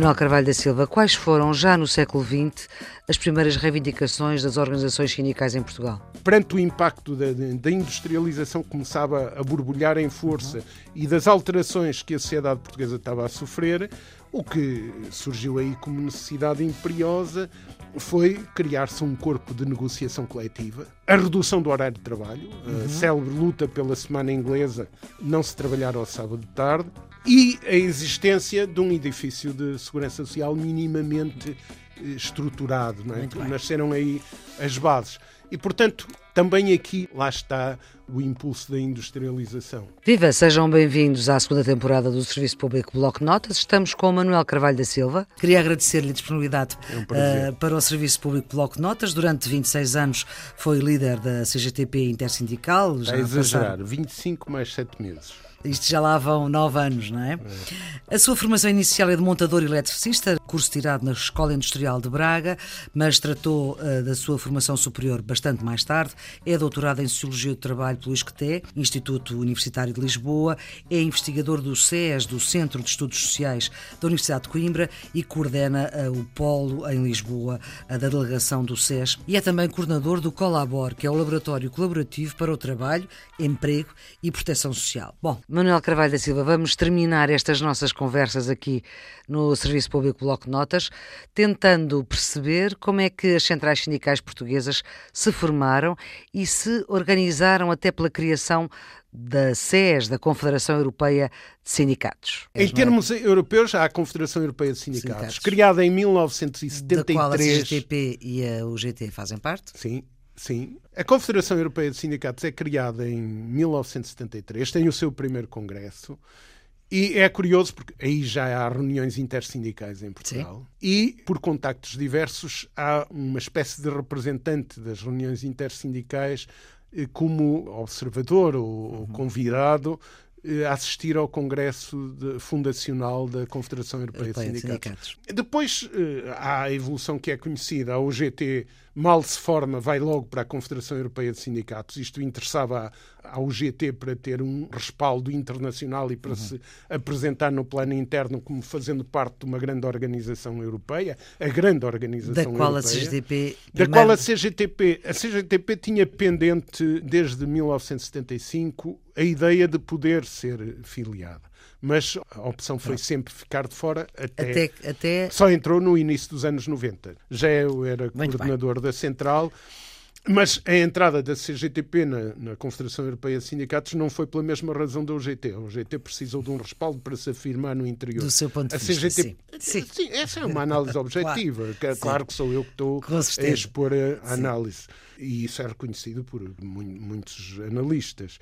Manuel Carvalho da Silva, quais foram, já no século XX, as primeiras reivindicações das organizações sindicais em Portugal? Perante o impacto da, da industrialização que começava a borbulhar em força e das alterações que a sociedade portuguesa estava a sofrer, o que surgiu aí como necessidade imperiosa foi criar-se um corpo de negociação coletiva, a redução do horário de trabalho, uhum. a célebre luta pela semana inglesa, não se trabalhar ao sábado de tarde, e a existência de um edifício de segurança social minimamente eh, estruturado. Não é? Nasceram aí as bases. E, portanto, também aqui, lá está o impulso da industrialização. Viva, sejam bem-vindos à segunda temporada do Serviço Público Bloco Notas. Estamos com o Manuel Carvalho da Silva. Queria agradecer-lhe a disponibilidade é um uh, para o Serviço Público Bloco Notas. Durante 26 anos foi líder da CGTP Intersindical. Está a exagerar, passaram... 25 mais 7 meses. Isto já lá vão nove anos, não é? é? A sua formação inicial é de montador eletricista, curso tirado na Escola Industrial de Braga, mas tratou uh, da sua formação superior bastante mais tarde. É doutorado em Sociologia do Trabalho pelo ISCTE, Instituto Universitário de Lisboa, é investigador do SES, do Centro de Estudos Sociais da Universidade de Coimbra, e coordena uh, o Polo em Lisboa, uh, da delegação do SES, e é também coordenador do Colabor, que é o Laboratório Colaborativo para o Trabalho, Emprego e Proteção Social. Bom, Manuel Carvalho da Silva, vamos terminar estas nossas conversas aqui no Serviço Público Bloco Notas, tentando perceber como é que as centrais sindicais portuguesas se formaram e se organizaram até pela criação da SES, da Confederação Europeia de Sindicatos. Em termos europeus, há a Confederação Europeia de Sindicatos, Sindicatos, criada em 1973. Da qual a CGTP e a UGT fazem parte? Sim. Sim. A Confederação Europeia de Sindicatos é criada em 1973, tem o seu primeiro congresso. E é curioso porque aí já há reuniões intersindicais em Portugal Sim. e, por contactos diversos, há uma espécie de representante das reuniões intersindicais eh, como observador ou uhum. convidado assistir ao Congresso Fundacional da Confederação Europeia, Europeia de, Sindicatos. de Sindicatos. Depois eh, há a evolução que é conhecida, a UGT mal se forma, vai logo para a Confederação Europeia de Sindicatos. Isto interessava à UGT para ter um respaldo internacional e para uhum. se apresentar no plano interno como fazendo parte de uma grande organização europeia, a grande organização da qual europeia. A CGTP da qual a CGTP, a CGTP tinha pendente desde 1975 a ideia de poder ser filiada mas a opção foi sempre ficar de fora até, até, até... Só entrou no início dos anos 90. Já eu era Muito coordenador bem. da Central. Mas a entrada da CGTP na, na, Confederação Europeia de Sindicatos não foi pela mesma razão da UGT. A UGT precisou de um respaldo para se afirmar no interior. Do seu ponto de a vista, CGT... sim. sim. essa é uma análise objetiva. claro. claro que sou eu que estou a expor a análise. E isso é reconhecido por muitos analistas.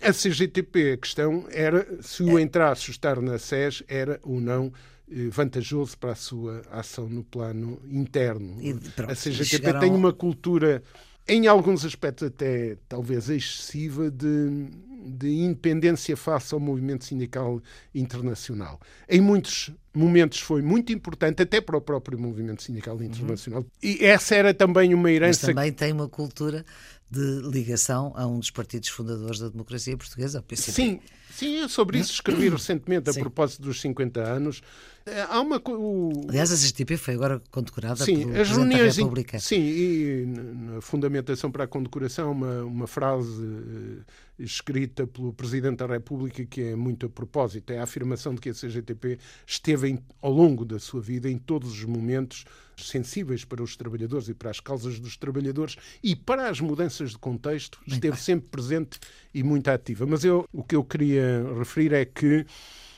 A CGTP, a questão era se o entraço estar na SES era ou não eh, vantajoso para a sua ação no plano interno. Pronto, a CGTP chegaram... tem uma cultura, em alguns aspectos até talvez excessiva, de, de independência face ao movimento sindical internacional. Em muitos momentos foi muito importante, até para o próprio movimento sindical internacional. Uhum. E essa era também uma herança. Mas também tem uma cultura de ligação a um dos partidos fundadores da democracia portuguesa, o PCP. Sim, sim, eu sobre isso escrevi recentemente, a sim. propósito dos 50 anos. Eh, há uma, o... Aliás, a CGTP foi agora condecorada sim, pelo as reuniões da República. Sim, e na fundamentação para a condecoração, uma, uma frase uh, escrita pelo Presidente da República que é muito a propósito. É a afirmação de que a CGTP esteve em, ao longo da sua vida, em todos os momentos, sensíveis para os trabalhadores e para as causas dos trabalhadores e para as mudanças de contexto, esteve sempre presente e muito ativa. Mas eu, o que eu queria referir é que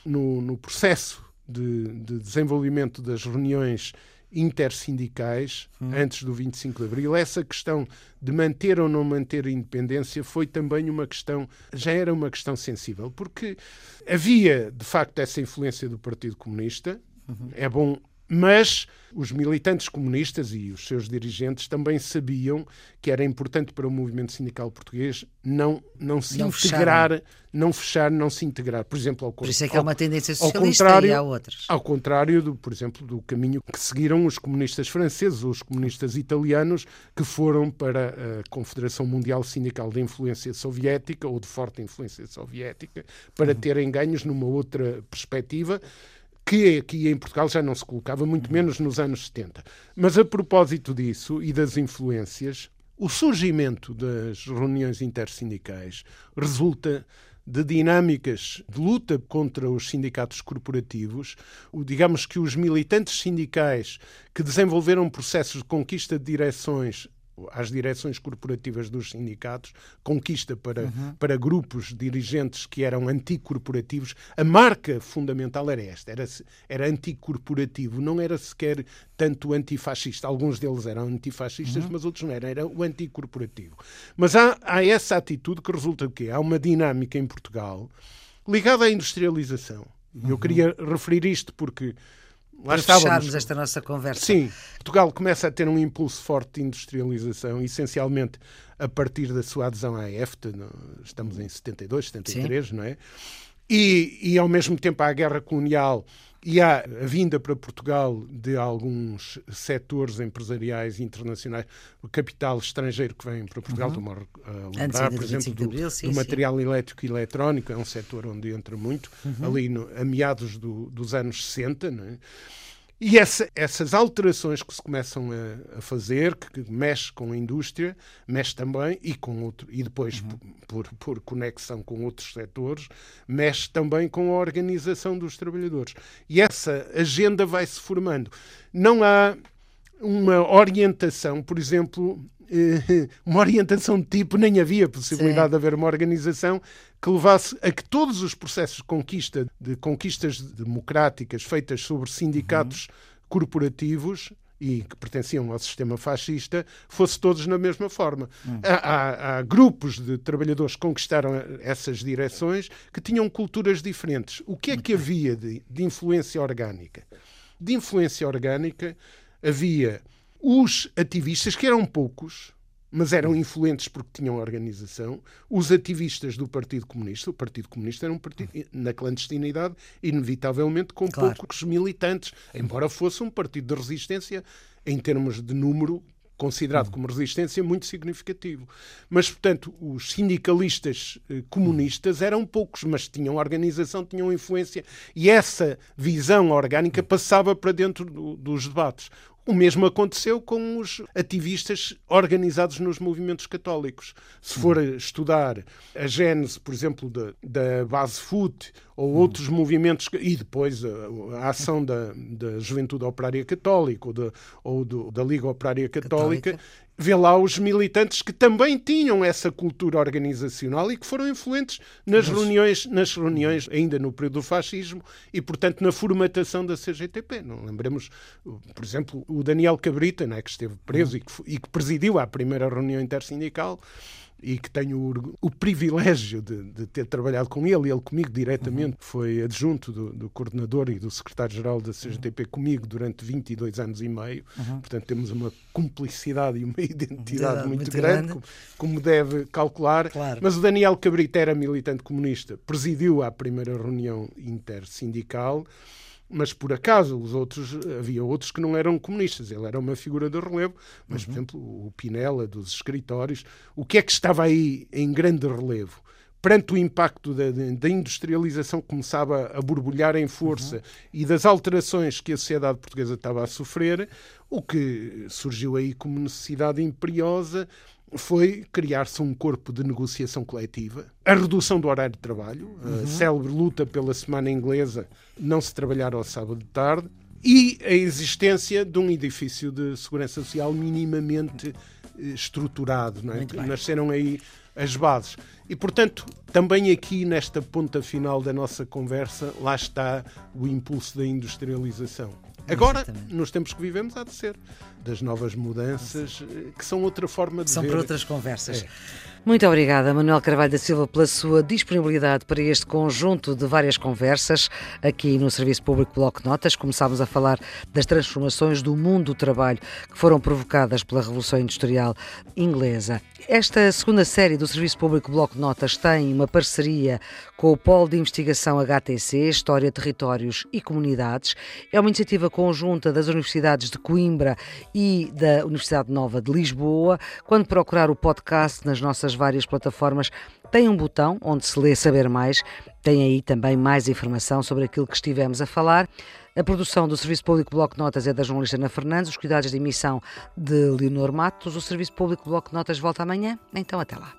no, no processo de, de desenvolvimento das reuniões intersindicais hum. antes do 25 de Abril, essa questão de manter ou não manter a independência foi também uma questão, já era uma questão sensível, porque havia de facto essa influência do Partido Comunista. Uhum. É bom Mas os militantes comunistas e os seus dirigentes também sabiam que era importante para o movimento sindical português não, não se não integrar, fechar. não fechar, não se integrar. Por exemplo, ao, por isso é que há uma tendência socialista ao contrário, e há outras. Ao contrário, do, por exemplo, do caminho que seguiram os comunistas franceses ou os comunistas italianos que foram para a Confederação Mundial Sindical de Influência Soviética ou de forte influência soviética para uhum. terem ganhos numa outra perspectiva que aqui em Portugal já não se colocava, muito menos nos anos 70. Mas a propósito disso e das influências, o surgimento das reuniões intersindicais resulta de dinâmicas de luta contra os sindicatos corporativos, digamos que os militantes sindicais que desenvolveram processos de conquista de direções às direções corporativas dos sindicatos, conquista para, uhum. para grupos dirigentes que eram anticorporativos. A marca fundamental era esta, era, era anticorporativo, não era sequer tanto antifascista. Alguns deles eram antifascistas, uhum. mas outros não eram, era o anticorporativo. Mas há, há essa atitude que resulta do quê? Há uma dinâmica em Portugal ligada à industrialização. Uhum. Eu queria referir isto porque Lá para estávamos. fecharmos esta nossa conversa. Sim, Portugal começa a ter um impulso forte de industrialização, essencialmente a partir da sua adesão à EFTA, estamos em 72, 73, Sim. não é? E, e ao mesmo tempo à guerra colonial e há a vinda para Portugal de alguns setores empresariais internacionais, o capital estrangeiro que vem para Portugal, uhum. a lembrar, por exemplo, do, abril, sim, do material sim. elétrico e eletrónico, é um setor onde entra muito, uhum. ali no, a meados do, dos anos 60, não é? E essa, essas alterações que se começam a, a fazer, que, que, mexe com a indústria, mexe também, e, com outro, e depois, uhum. por, por conexão com outros setores, mexe também com a organização dos trabalhadores. E essa agenda vai se formando. Não há uma orientação, por exemplo, eh, uma orientação de tipo, nem havia possibilidade Sim. de haver uma organização que levasse a que todos os processos de conquista, de conquistas democráticas feitas sobre sindicatos uhum. corporativos e que pertenciam ao sistema fascista, fosse todos na mesma forma. Uhum. Há, há, há, grupos de trabalhadores que conquistaram essas direções que tinham culturas diferentes. O que é que havia de, de influência orgânica? De influência orgânica havia os ativistas, que eram poucos, mas eram influentes porque tinham organização. Os ativistas do Partido Comunista, o Partido Comunista era um partido na clandestinidade, inevitavelmente com claro. poucos militantes, embora fosse um partido de resistência em termos de número considerado como resistência muito significativo. Mas, portanto, os sindicalistas eh, comunistas eram poucos, mas tinham organização, tinham influência, e essa visão orgânica passava para dentro do, dos debates. O mesmo aconteceu com os ativistas organizados nos movimentos católicos. Se for estudar a gênese, por exemplo, da, da base FUT ou outros movimentos, e depois a, a ação da, da Juventude Operária Católica ou, da, ou do, da Liga Operária Católica, Católica, vê lá os militantes que também tinham essa cultura organizacional e que foram influentes nas Mas... reuniões, nas reuniões ainda no período do fascismo e, portanto, na formatação da CGTP. Não lembremos, por exemplo, o Daniel Cabrita, né, que esteve preso uhum. e, que, e que presidiu a primeira reunião intersindical e que tenho o, o privilégio de, de, ter trabalhado com ele, ele comigo diretamente, uhum. foi adjunto do, do, coordenador e do secretário-geral da CGTP uhum. comigo durante 22 anos e meio. Uhum. Portanto, temos uma cumplicidade e uma identidade muito, muito, grande, grande. Como, como, deve calcular. Claro. Mas o Daniel Cabrita era militante comunista, presidiu a primeira reunião intersindical mas por acaso os outros havia outros que não eram comunistas. Ele era uma figura de relevo, mas uhum. por exemplo o Pinela dos escritórios, o que é que estava aí em grande relevo? Perante o impacto da, da industrialização que começava a borbulhar em força uhum. e das alterações que a sociedade portuguesa estava a sofrer, o que surgiu aí como necessidade imperiosa foi criar-se um corpo de negociação coletiva, a redução do horário de trabalho, uhum. a célebre luta pela semana inglesa, não se trabalhar ao sábado de tarde, e a existência de um edifício de segurança social minimamente eh, estruturado. É? Nasceram aí as bases. E, portanto, também aqui nesta ponta final da nossa conversa, lá está o impulso da industrialização. Agora, Exatamente. nos tempos que vivemos, há de ser das novas mudanças, eh, que são outra forma de são ver. São para outras conversas. É. Muito obrigada, Manuel Carvalho da Silva, pela sua disponibilidade para este conjunto de várias conversas aqui no Serviço Público Bloco Notas. Começámos a falar das transformações do mundo do trabalho que foram provocadas pela Revolução Industrial Inglesa. Esta segunda série do Serviço Público Bloco Notas tem uma parceria com o Polo de Investigação HTC, História, Territórios e Comunidades. É uma iniciativa conjunta das Universidades de Coimbra e da Universidade Nova de Lisboa. Quando procurar o podcast nas nossas várias plataformas, tem um botão onde se lê Saber Mais. Tem aí também mais informação sobre aquilo que estivemos a falar. A produção do Serviço Público Bloco Notas é da jornalista Ana Fernandes, os cuidados de emissão de Leonor Matos. O Serviço Público Bloco Notas volta amanhã, então até lá.